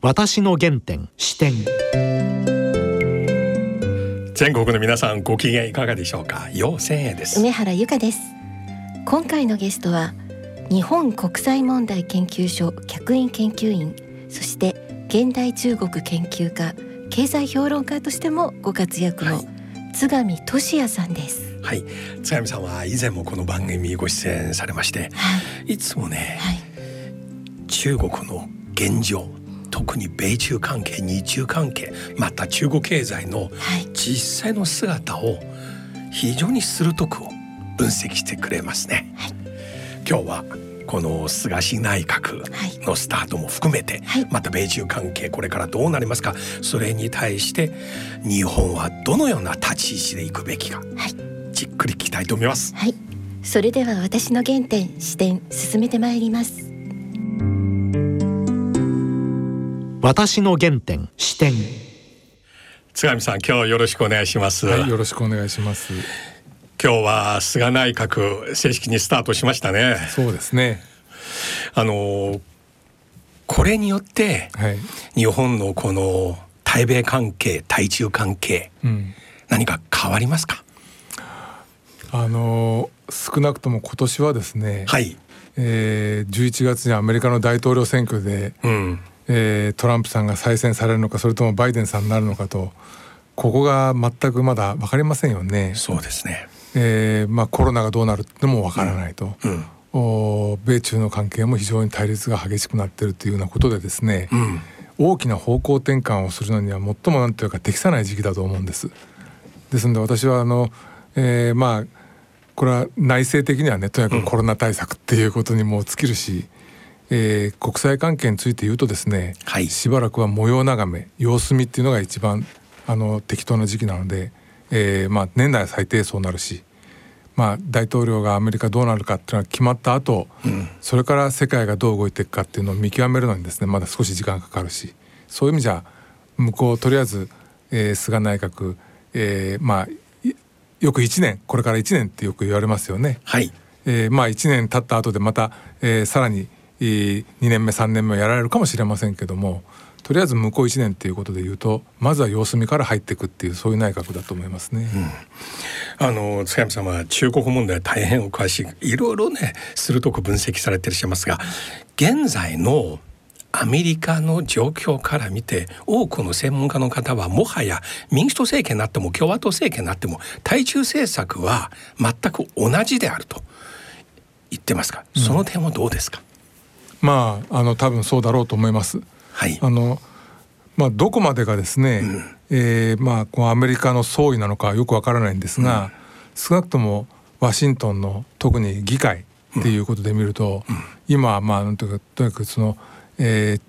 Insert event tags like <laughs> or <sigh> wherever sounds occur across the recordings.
私の原点視点。全国の皆さんご機嫌いかがでしょうか？陽千恵です。梅原由香です。今回のゲストは日本国際問題研究所客員研究員そして現代中国研究家経済評論家としてもご活躍の津上俊也さんです。はい。津上さんは以前もこの番組ご出演されまして、はい、いつもね、はい、中国の現状特に米中関係日中関係また中国経済の実際の姿を非常に鋭く分析してくれますね。はい、今日はこの菅氏内閣のスタートも含めて、はい、また米中関係これからどうなりますかそれに対して日本はどのような立ち位置でいくべきか、はい、じっくり聞きたいと思います。はい、それでは私の原点視点進めてまいります。私の原点視点。津上さん今日よろしくお願いします、はい、よろしくお願いします。今日は菅内閣正式にスタートしましたね。そうですね。あのこれによって、はい、日本のこの対米関係対中関係、うん、何か変わりますか？あの少なくとも今年はですね、はい。えー、11月にアメリカの大統領選挙で、うんえー、トランプさんが再選されるのかそれともバイデンさんになるのかとここが全くまだ分かりませんよね。そうですね、えーまあ、コロナがどうなるっても分からないと、うん。うん、お米中の関係も非常に対立が激しくなっているというようなことでですね、うん、大きな方向転換をするのには最も何というか適さない時期だと思うんです。ですので私はあの、えー、まあこれは内政的にはねとにかくコロナ対策っていうことにも尽きるし、えー、国際関係について言うとですね、はい、しばらくは模様眺め様子見っていうのが一番あの適当な時期なので、えー、まあ年内は最低そうなるし、まあ、大統領がアメリカどうなるかっていうのは決まった後、うん、それから世界がどう動いていくかっていうのを見極めるのにですねまだ少し時間かかるしそういう意味じゃ向こうとりあえず、えー、菅内閣、えー、まあよく1年これから1年ってよく言われますよね。はい。えー、まあ1年経った後でまた、えー、さらに2年目3年目やられるかもしれませんけどもとりあえず向こう1年っていうことで言うとまずは様子見から入っていくっていうそういう内閣だと思いますね。うん、あの塚山さんは中国問題大変お詳しいいろいろね鋭く分析されていらっしゃいますが現在のアメリカの状況から見て多くの専門家の方はもはや民主党政権になっても共和党政権になっても対中政策は全く同じであると言ってますか、その点はどうですか、まああの多分そうだろうと思います。はい、あのまあどこまでがですね、うん、えー、まあこうアメリカの総意なのかよくわからないんですが、うん、少なくともワシントンの特に議会っていうことで見ると、うん、今まあなんというかとにかくその、えー、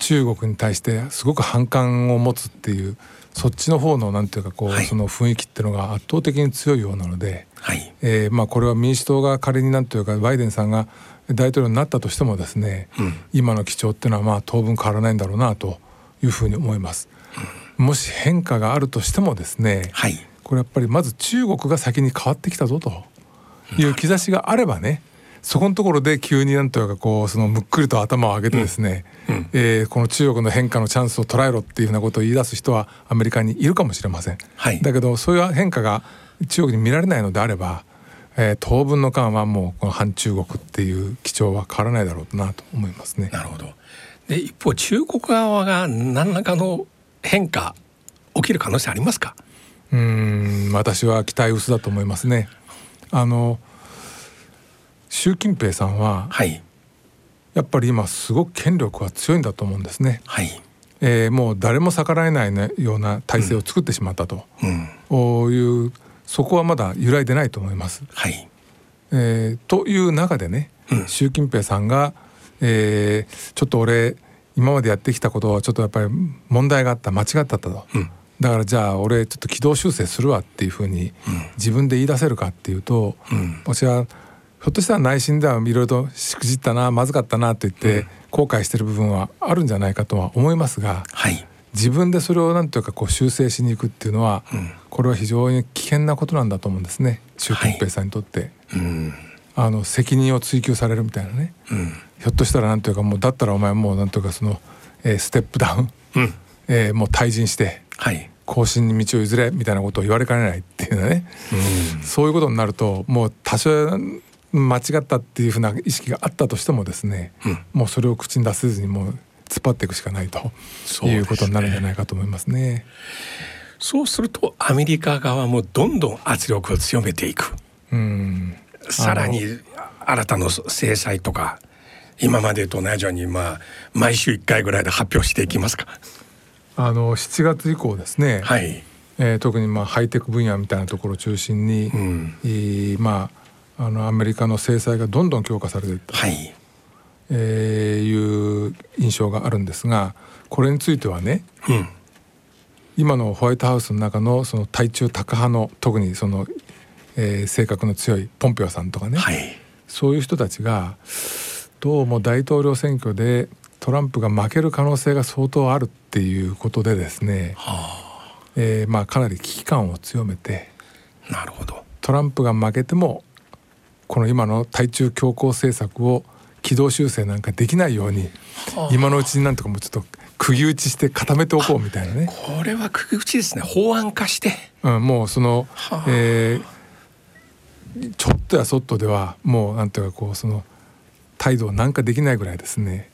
中国に対してすごく反感を持つっていうそっちの方のなんていうかこう、はい、その雰囲気っていうのが圧倒的に強いようなので、はい。えー、まあこれは民主党が仮になんというかバイデンさんが大統領になったとしてもですね、うん、今の基調っていうのはまあ当分変わらないんだろうなというふうに思います。うん、もし変化があるとしてもですね、はい、これやっぱりまず中国が先に変わってきたぞと。いう兆しがあればね、そこのところで急になんというかこうそのむっくりと頭を上げてですね、うん。うん、えー、この中国の変化のチャンスを捉えろっていうふうなことを言い出す人はアメリカにいるかもしれません。はい、だけどそういう変化が中国に見られないのであればえー、当分の間はもうこの反中国っていう基調は変わらないだろうなと思いますね。なるほど。で一方中国側が何らかの変化起きる可能性ありますか？うん私は期待薄だと思いますね。あの習近平さんは、はい、やっぱり今すごく権力は強いんだと思うんですね。はい。えー、もう誰も逆らえない、ね、ような体制を作ってしまったと、うん、いうそこはまだ揺らいでないと思います。はい。えー、という中でね、うん、習近平さんが、えー、ちょっと俺今までやってきたことはちょっとやっぱり問題があった間違ったと、うん、だからじゃあ俺ちょっと軌道修正するわっていうふうに自分で言い出せるかっていうと、うん、私はひょっとしたら内心ではいろいろとしくじったなまずかったなと言って後悔してる部分はあるんじゃないかとは思いますが、はい、自分でそれを何というかこう修正しに行くっていうのは、うん、これは非常に危険なことなんだと思うんですね。習近平さんにとって。はい、あの責任を追及されるみたいなね、うん、ひょっとしたら何というかもうだったらお前もう何というかその、えー、ステップダウン、うん、えー、もう退陣して、はい、後進に道を譲れみたいなことを言われかねないっていうね、うん、そういうことになるともう多少間違ったっていうふうな意識があったとしてもですね、うん、もうそれを口に出せずにもう突っ張っていくしかないと。いうことになるんじゃないかと思いますね。そうするとアメリカ側もどんどん圧力を強めていく。うん、さらに新たな制裁とか今までと同じようにまあ毎週1回ぐらいで発表していきますか。あの7月以降ですね、はい。えー、特にまあハイテク分野みたいなところを中心に、うん、まああのアメリカの制裁がどんどん強化されていった、はいえー、いう印象があるんですがこれについてはね、うん、今のホワイトハウスの中のその対中タカ派の特にその、えー、性格の強いポンペオさんとかね、はい、そういう人たちがどうも大統領選挙でトランプが負ける可能性が相当あるっていうことでですね、はあ。えー、まあ、かなり危機感を強めてなるほど。トランプが負けてもこの今の対中強硬政策を軌道修正なんかできないように、はあ、今のうちになんとかもうちょっと釘打ちして固めておこうみたいなね。これは釘打ちですね。法案化して、うん、もうその、はあ、えー、ちょっとやそっとではもうなんていうかこうその態度なんかできないぐらいですね。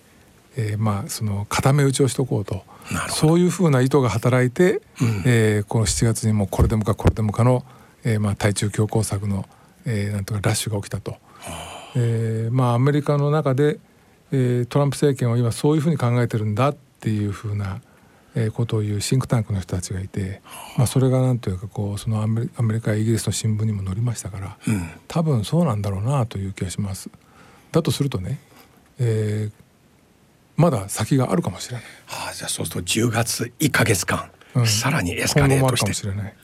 えー、まあその固め打ちをしておこうと。そういうふうな意図が働いて、うん、えー、この7月にもこれでもかこれでもかの、えー、まあ対中強硬策の、えー、なんとかラッシュが起きたと。えー、まあアメリカの中で、えー、トランプ政権は今そういうふうに考えてるんだっていうふうな、えー、ことを言うシンクタンクの人たちがいて、まあ、それがなんというかこうそのアメリカやイギリスの新聞にも載りましたから、うん、多分そうなんだろうなという気がします。だとするとね、えー、まだ先があるかもしれない。はあ、じゃあそうすると10月1か月間、うん、さらにエスカレートして。しれない。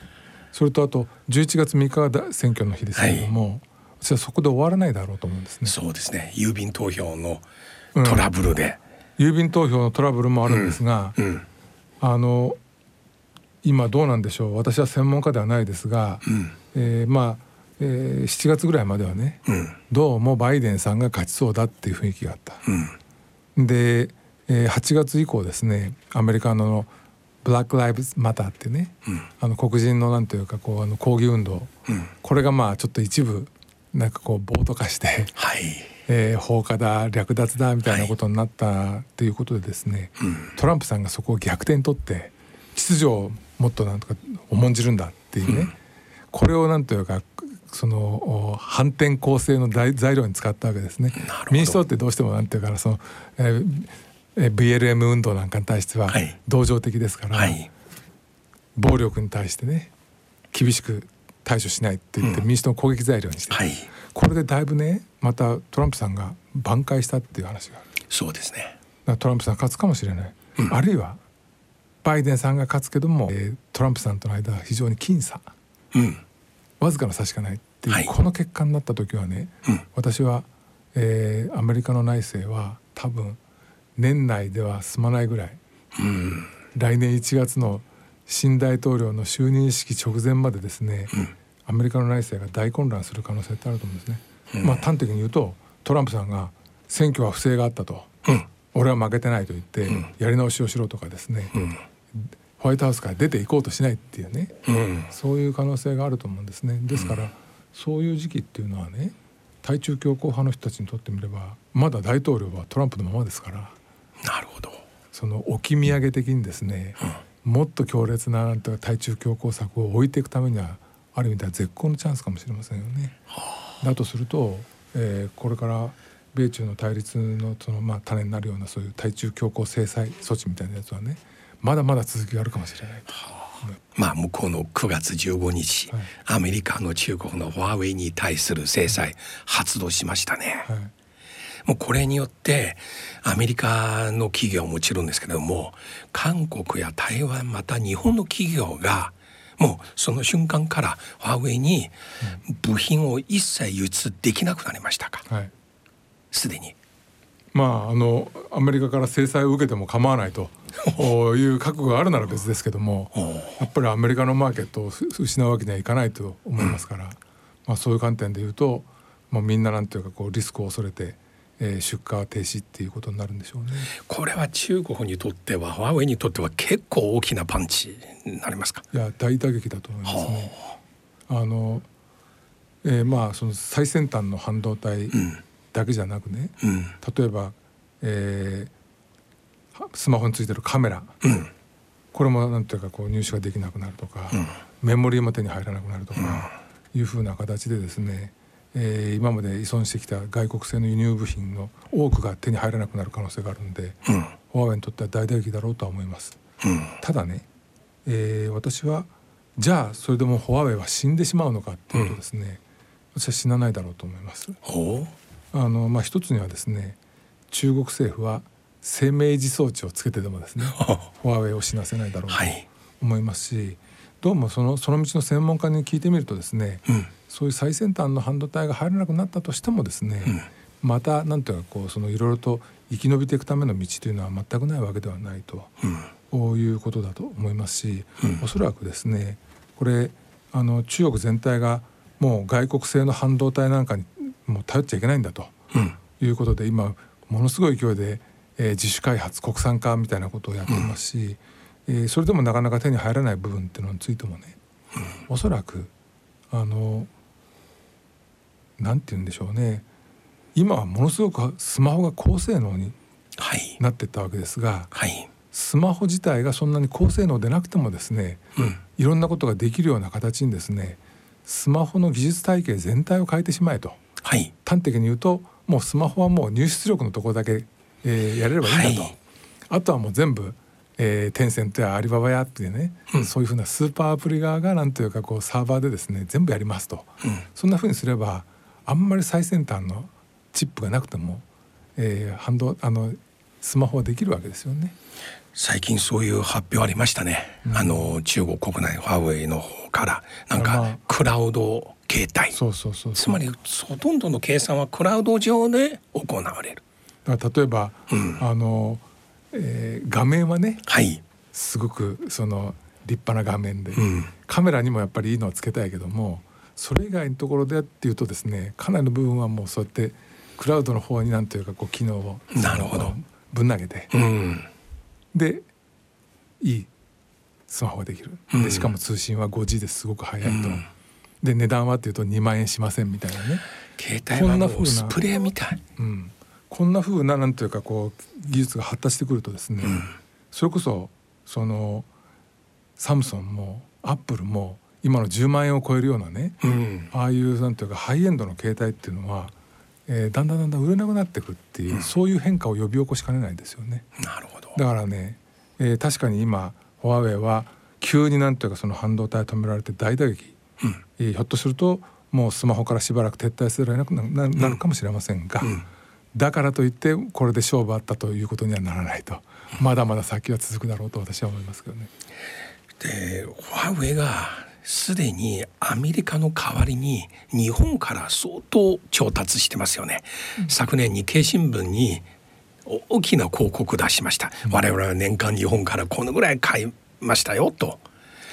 それとあと11月3日が選挙の日ですけれども、はい、私はそこで終わらないだろうと思うんですね。そうですね。郵便投票のトラブルで、うん、郵便投票のトラブルもあるんですが、うん、あの今どうなんでしょう。私は専門家ではないですが、うん、えー、まあ、えー、7月ぐらいまではね、うん、どうもバイデンさんが勝ちそうだっていう雰囲気があった。うん。で、えー、8月以降ですねアメリカのブラック・ライブズ・マターってね、うん、あの黒人のなんというかこうあの抗議運動、うん、これがまあちょっと一部なんかこう暴徒化して、はい。えー、放火だ略奪だみたいなことになったっていうことでですね、はいトランプさんがそこを逆転取って秩序をもっとなんとか重んじるんだっていうね、うん、これをなんというかその反転攻勢の材料に使ったわけですね。民主党ってどうしてもなんていうかその、えー、BLM 運動なんかに対しては同情的ですから、はい、暴力に対してね厳しく対処しないって言って民主党の攻撃材料にして、うんはい、これでだいぶねまたトランプさんが挽回したっていう話がある。そうですね。トランプさん勝つかもしれない、うん、あるいはバイデンさんが勝つけども、えー、トランプさんとの間は非常に僅差、うん、わずかな差しかないっていう、はい、この結果になった時はね、うん、私は、えー、アメリカの内政は多分年内では済まないぐらい、うん、来年1月の新大統領の就任式直前までですね、うん、アメリカの内政が大混乱する可能性ってあると思うんですね。まあ端的に言うとトランプさんが選挙は不正があったと、俺は負けてないと言ってやり直しをしろとかですね、ホワイトハウスから出ていこうとしないっていうね、うん、そういう可能性があると思うんですね。ですから、うん、そういう時期っていうのはね対中強硬派の人たちにとってみればまだ大統領はトランプのままですから。なるほど。その置き土産的にですね、うん、もっと強烈ななんて対中強硬策を置いていくためにはある意味では絶好のチャンスかもしれませんよね。だとすると、えー、これから米中の対立のその、まあ、種になるようなそういう対中強硬制裁措置みたいなやつはねまだまだ続きがあるかもしれない。まあ、向こうの9月15日、はい、アメリカの中国のファーウェイに対する制裁発動しましたね。はい、もうこれによってアメリカの企業はもちろんですけども韓国や台湾また日本の企業がもうその瞬間からファーウェイに部品を一切輸出できなくなりましたか？すで、はい、に。まああのアメリカから制裁を受けても構わないという覚悟があるなら別ですけども <laughs> やっぱりアメリカのマーケットを失うわけにはいかないと思いますから、まあ、そういう観点で言うと、まあ、みんななんていうかこうリスクを恐れて、えー、出荷停止っていうことになるんでしょうね。これは中国にとってはファーウェイにとっては結構大きなパンチになりますか？いや大打撃だと思いますね。あの、えー、まあその最先端の半導体だけじゃなくね、うん、例えば、えー、スマホについてるカメラ、うん、これもなんていうかこう入手ができなくなるとか、うん、メモリーも手に入らなくなるとかいうふうな形でですね。えー、今まで依存してきた外国製の輸入部品の多くが手に入らなくなる可能性があるんで、うん、フォアウェイにとっては大打撃だろうとは思います、うん、ただね、えー、私はじゃあそれでもフォアウェイは死んでしまうのかっていうとですね、うん、私は死なないだろうと思います。あのまあ一つにはですね中国政府は生命維持装置をつけてでもですねフォアウェイを死なせないだろうと思いますし、はい、どうもそのその道の専門家に聞いてみるとですね、うんそういう最先端の半導体が入らなくなったとしてもですね、うん、また何ていうかこうそのいろいろと生き延びていくための道というのは全くないわけではないと、うん、いうことだと思いますし、うん、おそらくですねこれあの中国全体がもう外国製の半導体なんかにもう頼っちゃいけないんだと、いうことで今ものすごい勢いで、えー、自主開発国産化みたいなことをやっていますし、うん、えー、それでもなかなか手に入らない部分っていうのについてもね、うん、おそらくあのなんて言うんでしょうね。今はものすごくスマホが高性能になってったわけですが、はい、スマホ自体がそんなに高性能でなくてもですね、うん、いろんなことができるような形にですねスマホの技術体系全体を変えてしまえと、はい、端的に言うともうスマホはもう入出力のところだけ、えー、やれればいいんだと、はい、あとはもう全部えー、テンセントやアリババやってね、うん、そういうふうなスーパーアプリ側がなんというかこうサーバーでですね全部やりますと、うん、そんなふうにすればあんまり最先端のチップがなくても、えー、ハンドあのスマホはできるわけですよね。最近そういう発表ありましたね、うん、あの中国国内ファーウェイの方から。なんかクラウド携帯そうそうそうつまりほとんどの計算はクラウド上で行われる。だから例えば、うん、あの、えー、画面はね、はい、すごくその立派な画面で、うん、カメラにもやっぱりいいのをつけたいけどもそれ以外のところでっていうとですねかなりの部分はもうそうやってクラウドの方になんというかこう機能をなるほど。ぶん投げて、うん、でいいスマホができる、うん、でしかも通信は 5G ですごく速いと、うん、で値段はっていうと2万円しませんみたいなね。携帯はもうスプレーみたい、うん、こんなふうななんというかこう技術が発達してくるとですね、それこそそのサムソンもアップルも今の10万円を超えるようなね、うん、ああいうなんていうかハイエンドの携帯っていうのは、えー、だんだんだんだん売れなくなってくっていう、うん、そういう変化を呼び起こしかねないですよね。なるほど。だからね、えー、確かに今フォアウェイは急になんていうかその半導体止められて大打撃、うん、えー、ひょっとするともうスマホからしばらく撤退せざるを得なくななるかもしれませんが、うん、だからといってこれで勝負あったということにはならないと。まだまだ先は続くだろうと私は思いますけどね。でファーウェイがすでにアメリカの代わりに日本から相当調達してますよね。うん、昨年日経新聞に大きな広告出しました、うん、我々は年間日本からこのぐらい買いましたよと。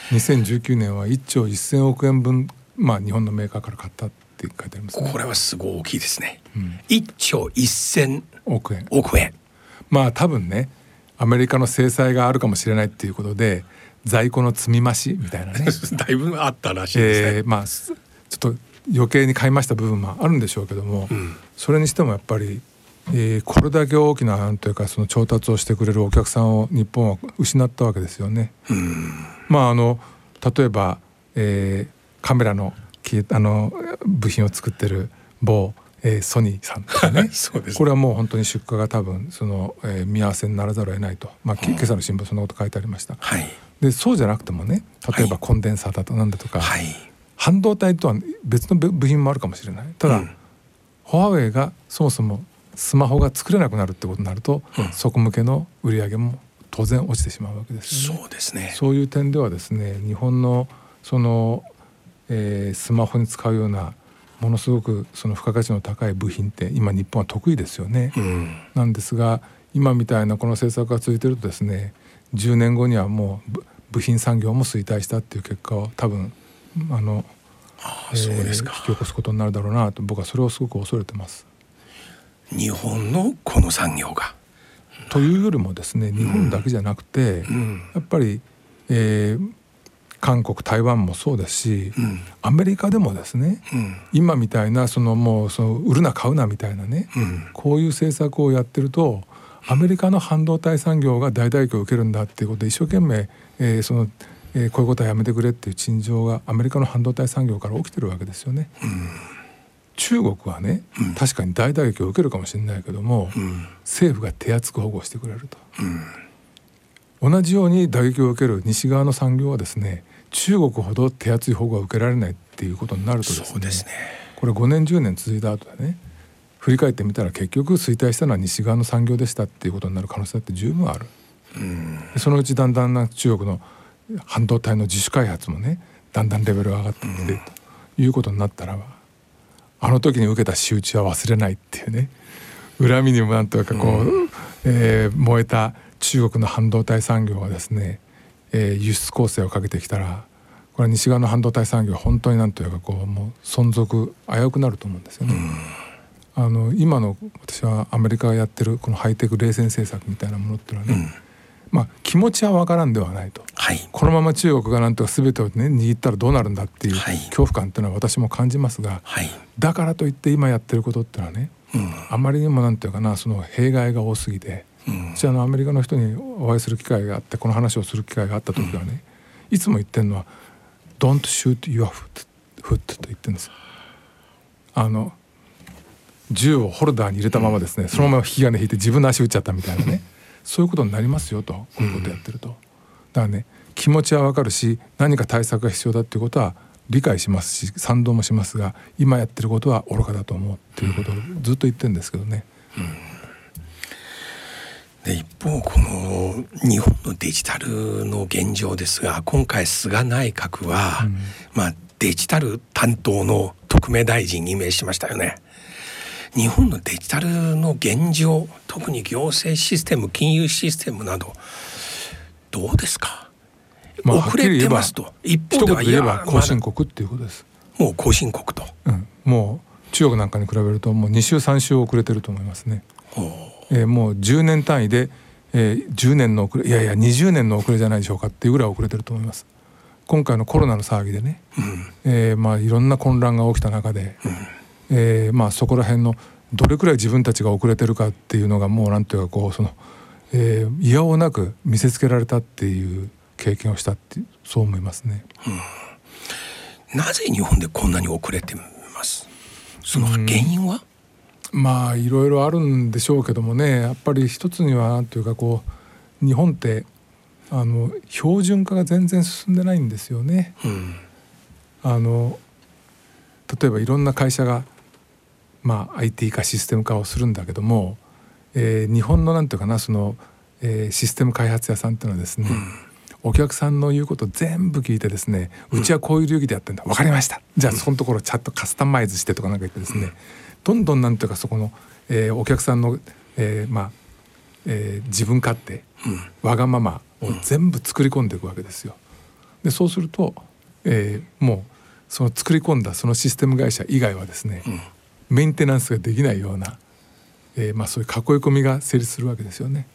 2019年は1兆1000億円分まあ日本のメーカーから買ったって書いてあります、ね、これはすごい大きいですね、うん、1兆1000億円。億円。まあ多分ねアメリカの制裁があるかもしれないっていうことで在庫の積み増しみたいなね。<laughs> だいぶあったらしいですね、えー、まあちょっと余計に買いました部分もあるんでしょうけども、うん、それにしてもやっぱり、えー、これだけ大きななんというかその調達をしてくれるお客さんを日本は失ったわけですよね。うん、まああの例えば、えー、カメラのあの部品を作ってる某えー、ソニーさんとか <laughs> ね。これはもう本当に出荷が多分その、えー、見合わせにならざるを得ないと、まあ、今朝の新聞そんなこと書いてありました。はい、でそうじゃなくてもね例えばコンデンサーだとなんだとか、はい、半導体とは別の部品もあるかもしれない。ただ、うん、フォアウェイがそもそもスマホが作れなくなるってことになると、うん、そこ向けの売り上げも当然落ちてしまうわけですよね。そうですね。そういう点ではですね日本のその、えー、スマホに使うようなものすごくその付加価値の高い部品って今日本は得意ですよね。うん、なんですが今みたいなこの政策が続いてるとですね10年後にはもう部品産業も衰退したっていう結果を多分あのあそうですか、引き起こすことになるだろうなと僕はそれをすごく恐れてます。日本のこの産業が。というよりもですね日本だけじゃなくて、うん、やっぱり、えー、韓国台湾もそうですし、うん、アメリカでもですね、うん、今みたいなそのもうその売るな買うなみたいなね、こういう政策をやってるとアメリカの半導体産業が大打撃を受けるんだっていうことで一生懸命、えー、その、えー、こういうことはやめてくれっていう陳情がアメリカの半導体産業から起きてるわけですよね。中国はね、うん、確かに大打撃を受けるかもしれないけども、うん、政府が手厚く保護してくれると、うん、同じように打撃を受ける西側の産業はですね中国ほど手厚い保護が受けられないっていうことになるとですね、ね、これ5年10年続いた後でね。振り返ってみたら結局衰退したのは西側の産業でしたっていうことになる可能性だって十分ある、そのうちだんだんな中国の半導体の自主開発もねだんだんレベルが上がってきてということになったらばあの時に受けた仕打ちは忘れないっていうね。恨みにもなんとかこう、うん、えー、燃えた中国の半導体産業がですね、えー、輸出構成をかけてきたらこれ西側の半導体産業本当になんというかこうもう存続危うくなると思うんですよね。うん、あの今の私はアメリカがやってるこのハイテク冷戦政策みたいなものっていうのはね、うんまあ、気持ちは分からんではないと、はい、このまま中国がなんとか全てを、ね、握ったらどうなるんだっていう恐怖感っていうのは私も感じますが、はい、だからといって今やってることっていうのはね、うん、あまりにもなんていうかなその弊害が多すぎて、うん、私あのアメリカの人にお会いする機会があってこの話をする機会があった時はね、うん、いつも言ってるのは「Don't shoot your foot」foot と言ってるんです。あの銃をホルダーに入れたままですね、そのまま引き金引いて自分の足打っちゃったみたいなねそういうことになりますよとこういうことやってると、だからね気持ちはわかるし何か対策が必要だっていうことは理解しますし賛同もしますが今やってることは愚かだと思うっていうことをずっと言ってるんですけどね。で一方この日本のデジタルの現状ですが今回菅内閣は、うん、まあデジタル担当の特命大臣に命しましたよね。日本のデジタルの現状特に行政システム金融システムなどどうですか、まあ、遅れてますと一方では言えば後進国っていうことです、もう後進国と、うん、もう中国なんかに比べるともう2週3週遅れてると思いますね、えー、もう10年単位で、えー、10年の遅れいやいや20年の遅れじゃないでしょうかっていうぐらい遅れてると思います。今回のコロナの騒ぎでね、うん、えー、まあいろんな混乱が起きた中で、うんえー、まあそこら辺のどれくらい自分たちが遅れてるかっていうのがもうなんていうかこうその、えー、嫌をなく見せつけられたっていう経験をしたってそう思いますね、うん、なぜ日本でこんなに遅れてます？その原因は、うん、まあいろいろあるんでしょうけどもねやっぱり一つにはなんていうかこう日本ってあの標準化が全然進んでないんですよね。うん、あの例えばいろんな会社がまあ、IT 化システム化をするんだけども、えー、日本のなんていうかなその、えー、システム開発屋さんっていうのはですね、うん、お客さんの言うこと全部聞いてですねうちはこういう流儀でやってんだ、うん、分かりました。じゃあそのところちゃんとカスタマイズしてとかなんか言ってですね、うん、どんどんなんていうかそこの、えー、お客さんの、えー、まあ、えー、自分勝手、わがままを全部作り込んでいくわけですよ。でそうすると、えー、もうその作り込んだそのシステム会社以外はですね、メンテナンスができないような、えー、まあ、そういう囲い込みが成立するわけですよね。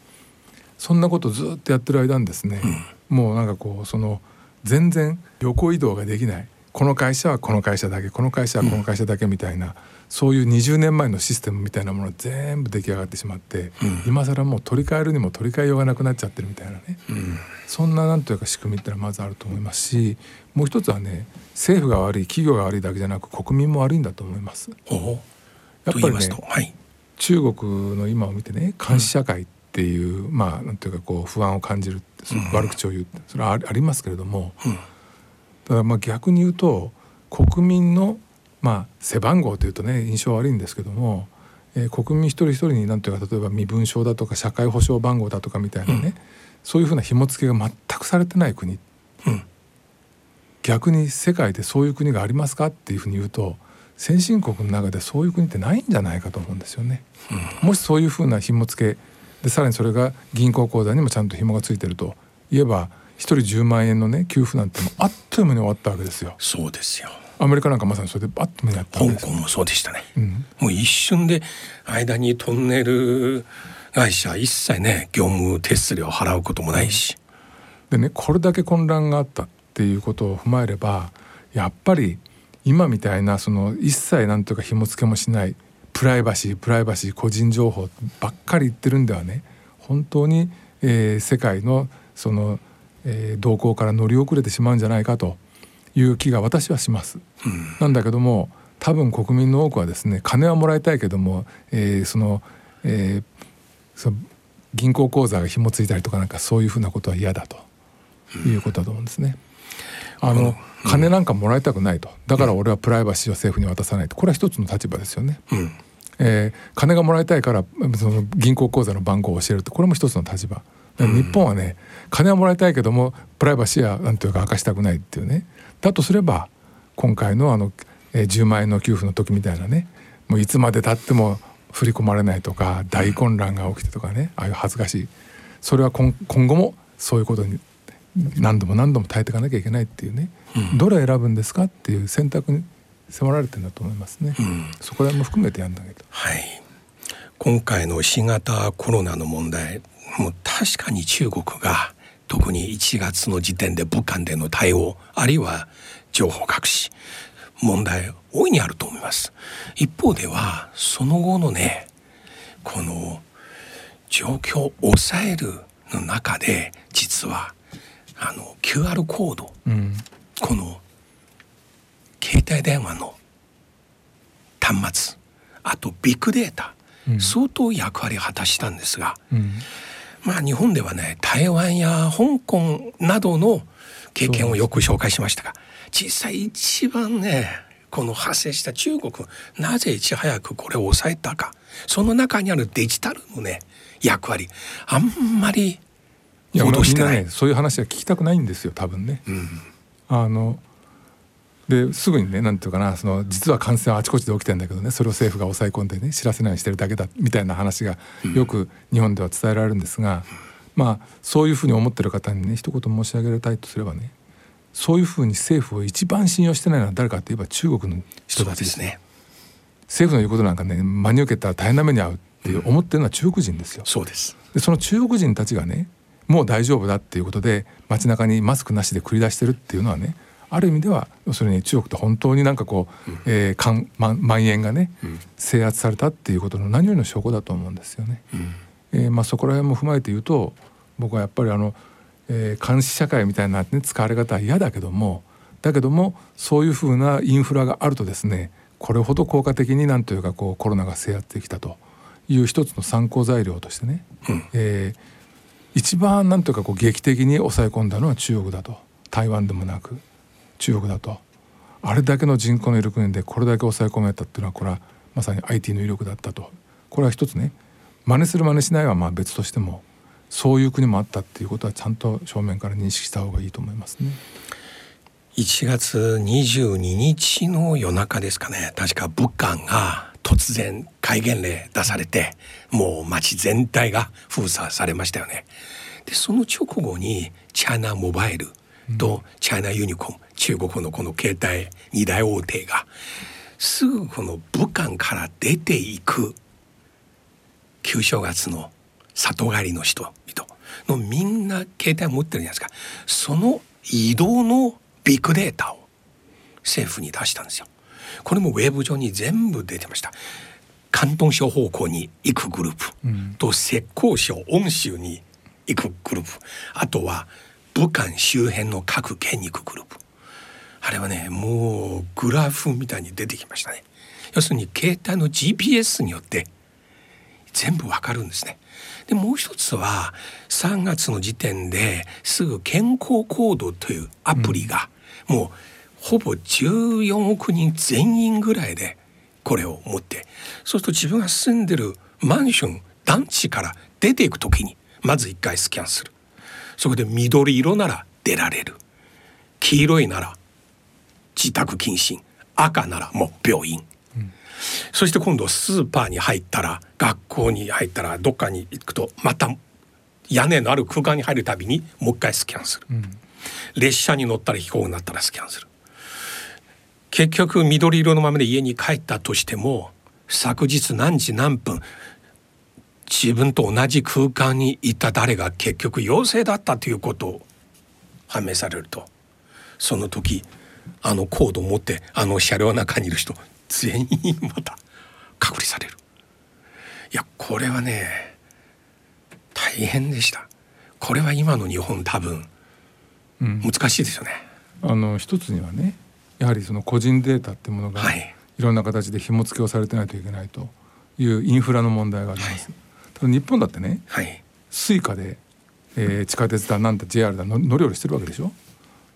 そんなことずっとやってる間にですね、うん、もうなんかこうその全然横移動ができないこの会社はこの会社だけこの会社はこの会社だけみたいな、うん、そういう20年前のシステムみたいなもの全部出来上がってしまって、うん、今更もう取り替えるにも取り替えようがなくなっちゃってるみたいなね、うん、そんななんというか仕組みってのはまずあると思いますしもう一つはね政府が悪い企業が悪いだけじゃなく国民も悪いんだと思います。やっぱりね、はい、中国の今を見てね監視社会っていう、うん、まあなんていうかこう不安を感じる悪口を言うそれはありますけれども、うん、だまあ逆に言うと国民のまあ背番号というとね印象悪いんですけども、えー、国民一人一人になんていうか例えば身分証だとか社会保障番号だとかみたいなね、うん、そういうふうな紐付けが全くされてない国、うん、逆に世界でそういう国がありますかっていうふうに言うと先進国の中でそういう国ってないんじゃないかと思うんですよね。うん、もしそういうふうな紐付けでさらにそれが銀行口座にもちゃんと紐がついてるといえば1人10万円のね給付なんてもあっという間に終わったわけですよ。そうですよアメリカなんかまさにそれでバッと目にあった香港もそうでしたね、うん、もう一瞬で間にトンネル会社一切ね業務手数料払うこともないし、でねこれだけ混乱があったっていうことを踏まえればやっぱり今みたいなその一切なんとか紐付けもしないプライバシープライバシー個人情報ばっかり言ってるんではね本当に、えー、世界のその、えー、動向から乗り遅れてしまうんじゃないかという気が私はします。うん、なんだけども多分国民の多くはですね金はもらいたいけども、えー、その、えー、その銀行口座が紐付いたりとかなんかそういうふうなことは嫌だということだと思うんですね。あの、金なんかもらいたくないとだから俺はプライバシーを政府に渡さないとこれは一つの立場ですよね。うんえー、金がもらいたいからその銀行口座の番号を教えるとこれも一つの立場。日本はね金はもらいたいけどもプライバシーはなんというか明かしたくないっていうねだとすれば今回のあの、えー、10万円の給付の時みたいなねもういつまでたっても振り込まれないとか大混乱が起きてとかねああいう恥ずかしい。それは今後もそういうことに何度も何度も耐えていかなきゃいけないっていうね、うん、どれ選ぶんですかっていう選択に迫られてるんだと思いますね、うん、そこら辺も含めてやんだけど。はい。今回の新型コロナの問題もう確かに中国が特に1月の時点で武漢での対応あるいは情報隠し問題大いにあると思います。一方ではその後のねこの状況を抑えるの中で実はあの QR コード、うん、この携帯電話の端末あとビッグデータ、うん、相当役割を果たしたんですが、うん、まあ日本ではね台湾や香港などの経験をよく紹介しましたが実際一番ねこの発生した中国なぜいち早くこれを抑えたかその中にあるデジタルのね役割あんまりいやみんなねそういう話は聞きたくないんですよ多分ね。うん、あのですぐにねなんていうかなその実は感染はあちこちで起きてんだけどねそれを政府が抑え込んでね知らせないようにしてるだけだみたいな話がよく日本では伝えられるんですが、うん、まあそういうふうに思ってる方にね一言申し上げたいとすればねそういうふうに政府を一番信用してないのは誰かといえば中国の人たちですね。政府の言うことなんかね真に受けたら大変な目に遭うって思ってるのは中国人ですよ。そうですでその中国人たちがねもう大丈夫だっていうことで街中にマスクなしで繰り出してるっていうのはねある意味では要するに中国って本当になんかこう、うん、えー、かんま蔓延がね、うん、制圧されたっていうことの何よりの証拠だと思うんですよね。うん、えー、まあ、そこら辺も踏まえて言うと僕はやっぱりあの、えー、監視社会みたいな、ね、使われ方は嫌だけどもだけどもそういうふうなインフラがあるとですねこれほど効果的になんというかこうコロナが制圧できたという一つの参考材料としてね、うん、えー一番なんというかこう劇的に抑え込んだのは中国だと。台湾でもなく中国だとあれだけの人口のいる国でこれだけ抑え込めたっていうのはこれはまさに IT の威力だったとこれは一つね真似する真似しないはまあ別としてもそういう国もあったっていうことはちゃんと正面から認識した方がいいと思いますね。1月22日の夜中ですかね確か武漢が突然戒厳令出されてもう街全体が封鎖されましたよね。でその直後にチャイナモバイルとチャイナユニコム、中国のこの携帯二大大手がすぐこの武漢から出ていく旧正月の里帰りの人々のみんな携帯持ってるじゃないですかその移動のビッグデータを政府に出したんですよ。これもウェブ上に全部出てました。広東省方向に行くグループ、うん、と浙江省温州に行くグループあとは武漢周辺の各県に行くグループあれはねもうグラフみたいに出てきましたね。要するに携帯の GPS によって全部わかるんですね。でもう一つは3月の時点ですぐ健康コードというアプリがもうほぼ14億人全員ぐらいでこれを持ってそうすると自分が住んでるマンション団地から出ていく時にまず一回スキャンする。そこで緑色なら出られる。黄色いなら自宅謹慎。赤ならもう病院、うん、そして今度スーパーに入ったら学校に入ったらどっかに行くとまた屋根のある空間に入るたびにもう一回スキャンする、うん、列車に乗ったら飛行になったらスキャンする。結局緑色のままで家に帰ったとしても昨日何時何分自分と同じ空間にいた誰が結局陽性だったということを判明されると。その時あのコードを持ってあの車両の中にいる人全員また隔離される。いやこれはね大変でした。これは今の日本多分難しいですよね、うん、あの一つにはねやはりその個人データってものが、はい、いろんな形で紐付けをされてないといけないというインフラの問題があります、はい、ただ日本だってね、はい、Suica で、えー、地下鉄だなんだ JR だ乗り降りしてるわけでしょ？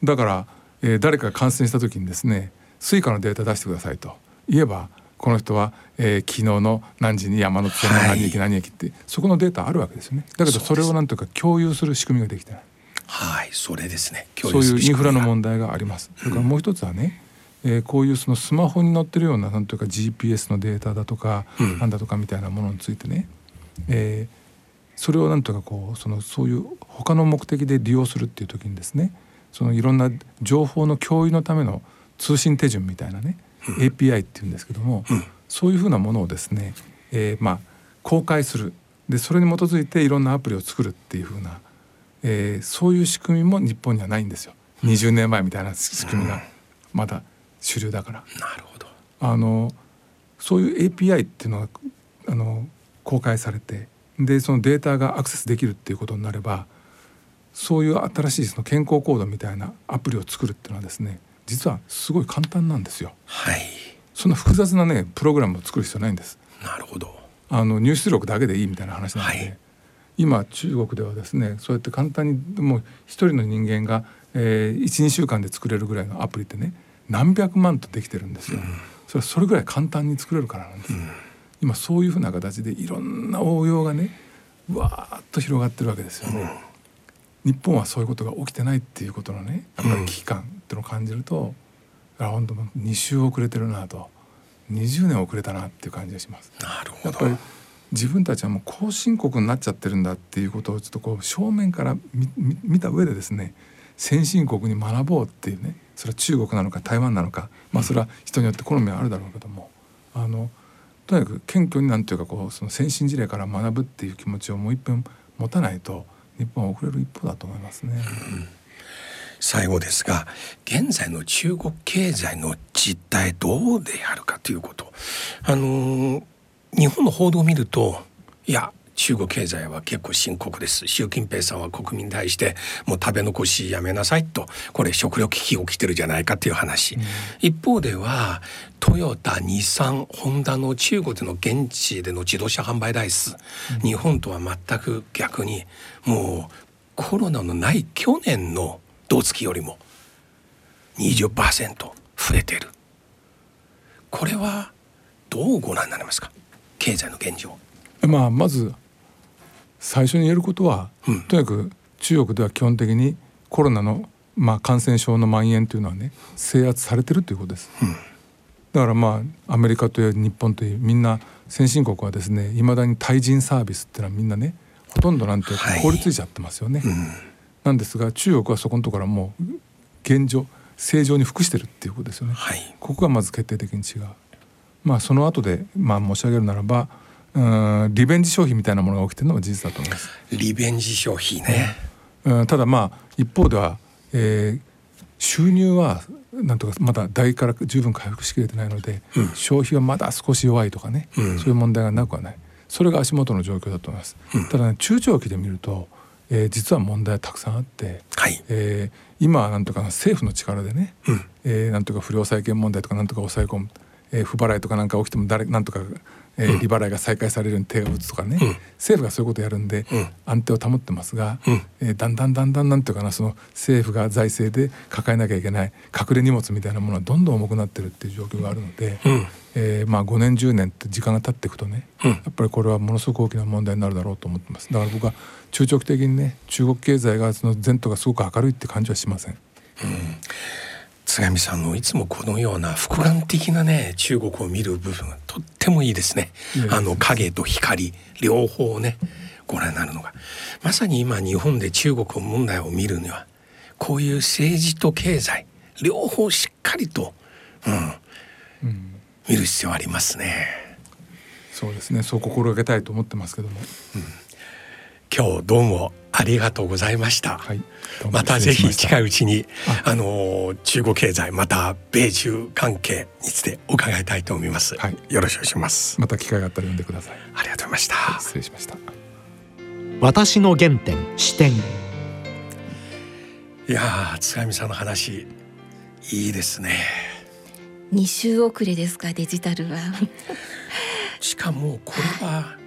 だから、えー、誰かが感染した時にですね Suica のデータ出してくださいと。言えばこの人は、えー、昨日の何時に山手線の何駅何駅って、はい、そこのデータあるわけですよね。だけどそれをなんとか共有する仕組みができてない。はいそれですね。そういうインフラの問題があります。それからもう一つはね、えー、こういうそのスマホに載ってるようななんというか GPS のデータだとか、うん、なんだとかみたいなものについてね、えー、それをなんとかこうそのそういう他の目的で利用するっていう時にですねそのいろんな情報の共有のための通信手順みたいなね API っていうんですけども、うん、そういうふうなものをですね、えー、まあ公開する。でそれに基づいていろんなアプリを作るっていうふうな、えー、そういう仕組みも日本にはないんですよ。20年前みたいな仕組みがまだ主流だから。なるほど。あのそういう API っていうのがあの公開されてでそのデータがアクセスできるっていうことになればそういう新しいその健康コードみたいなアプリを作るっていうのはですね実はすごい簡単なんですよ。はい。そんな複雑なねプログラムを作る必要ないんです。なるほど。あの入出力だけでいいみたいな話なので、はい、今中国ではですねそうやって簡単にもう一人の人間が、えー、12週間で作れるぐらいのアプリってね何百万とできてるんですよ。うん、それはそれぐらい簡単に作れるからなんです。うん、今そういうふうな形でいろんな応用がねわーっと広がってるわけですよね。うん日本はそういうことが起きてないっていうことのねやっぱり危機感っていうのを感じると、うん、あ本当2週遅れてるなと。20年遅れたなっていう感じがします。なるほど。やっぱり自分たちはもう後進国になっちゃってるんだっていうことをちょっとこう正面から見た上でですね先進国に学ぼうっていうねそれは中国なのか台湾なのかまあそれは人によって好みはあるだろうけどもあのとにかく謙虚になんていうかこうその先進事例から学ぶっていう気持ちをもう一遍持たないと日本は遅れる一方だと思いますね。最後ですが現在の中国経済の実態どうであるかということあの日本の報道を見るといや中国経済は結構深刻です。習近平さんは国民に対してもう食べ残しやめなさいとこれ食糧危機起きてるじゃないかっていう話、うん、一方ではトヨタ日産ホンダの中国での現地での自動車販売台数、うん、日本とは全く逆にもうコロナのない去年の同月よりも20%増えてる。これはどうご覧になりますか？経済の現状。まあまず最初に言えることは、うん、とにかく中国では基本的にコロナの、まあ、感染症の蔓延というのはね制圧されてるということです。うん、だからまあアメリカという日本というみんな先進国はですねいまだに対人サービスっていうのはみんなねほとんどなんて凍りついちゃってますよね。はいうん、なんですが中国はそこのところはもう現状正常に服してるっていうことですよね。はい、ここがまず決定的に違う。まあその後でまあ申し上げるならばうんリベンジ消費みたいなものが起きてるのは事実だと思います。リベンジ消費ね、うん、ただまあ一方では、えー、収入はなんとかまだ大から十分回復しきれてないので、うん、消費はまだ少し弱いとかね、うん、そういう問題がなくはない。それが足元の状況だと思います。うん、ただね中長期で見ると、えー、実は問題たくさんあって、はい。えー、今はなんとか政府の力でね、うん、えー、なんとか不良債権問題とかなんとか抑え込む、えー、不払いとかなんか起きても誰なんとかえー、利払いが再開されるように手を打つとかね、うん、政府がそういうことをやるんで、安定を保ってますが、うん、えー、だんだんだんだんなんていうかなその政府が財政で抱えなきゃいけない隠れ荷物みたいなものはどんどん重くなってるっていう状況があるので、うん、えー、まあ、5年10年って時間が経っていくとね、やっぱりこれはものすごく大きな問題になるだろうと思ってます。だから僕は中長期的にね中国経済がその前途がすごく明るいって感じはしません。うん津上さんのいつもこのような複眼的なね中国を見る部分とってもいいですね。あの影と光両方ねご覧になるのが。まさに今日本で中国問題を見るにはこういう政治と経済両方しっかりとうん、うん、見る必要ありますね。そうですね。そう心がけたいと思ってますけども、うん、今日どうもありがとうございました。はい、またぜひ近いうちにあの中国経済また米中関係について伺いたいと思います。はい、よろしくお願いします。また機会があったら読んでください。ありがとうございました。はい、失礼しました。私の原点視点。いや津上さんの話いいですね。二週遅れですかデジタルは。しかもこれは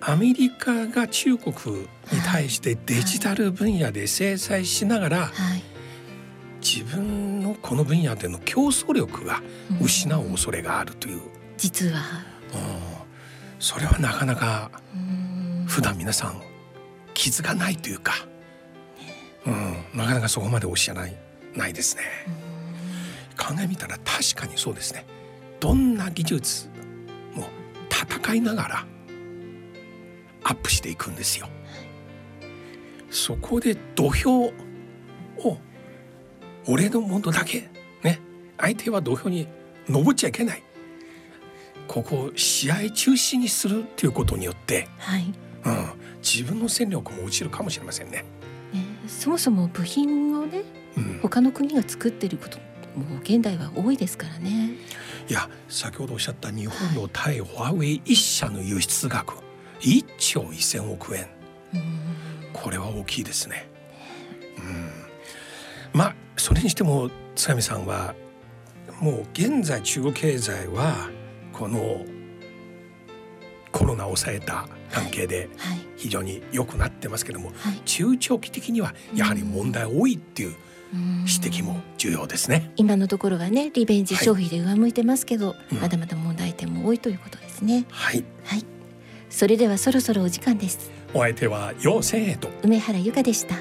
アメリカが中国に対してデジタル分野で制裁しながら、自分のこの分野での競争力が失う恐れがあるという。実は、うん、それはなかなか普段皆さん気づかないというか、うん、なかなかそこまでおっしゃらないないですね。考えみたら確かにそうですね。どんな技術も戦いながらアップしていくんですよ。そこで土俵を俺のものだけね相手は土俵に登っちゃいけないここを試合中止にするっていうことによって、はいうん、自分の戦力も落ちるかもしれませんね。ねそもそも部品をね、うん、他の国が作ってることもう現代は多いですからね。いや先ほどおっしゃった日本の対ファーウェイ一社の輸出額、1兆1,000億円。これは大きいですね。うん。まあそれにしても津上さんはもう現在中国経済はこのコロナを抑えた関係で非常に良くなってますけども、はい、中長期的にはやはり問題多いっていう指摘も重要ですね。今のところはねリベンジ消費で上向いてますけど、はい、まだまだ問題点も多いということですね。はい、はいそれではそろそろお時間です。お相手は陽性と。梅原由香でした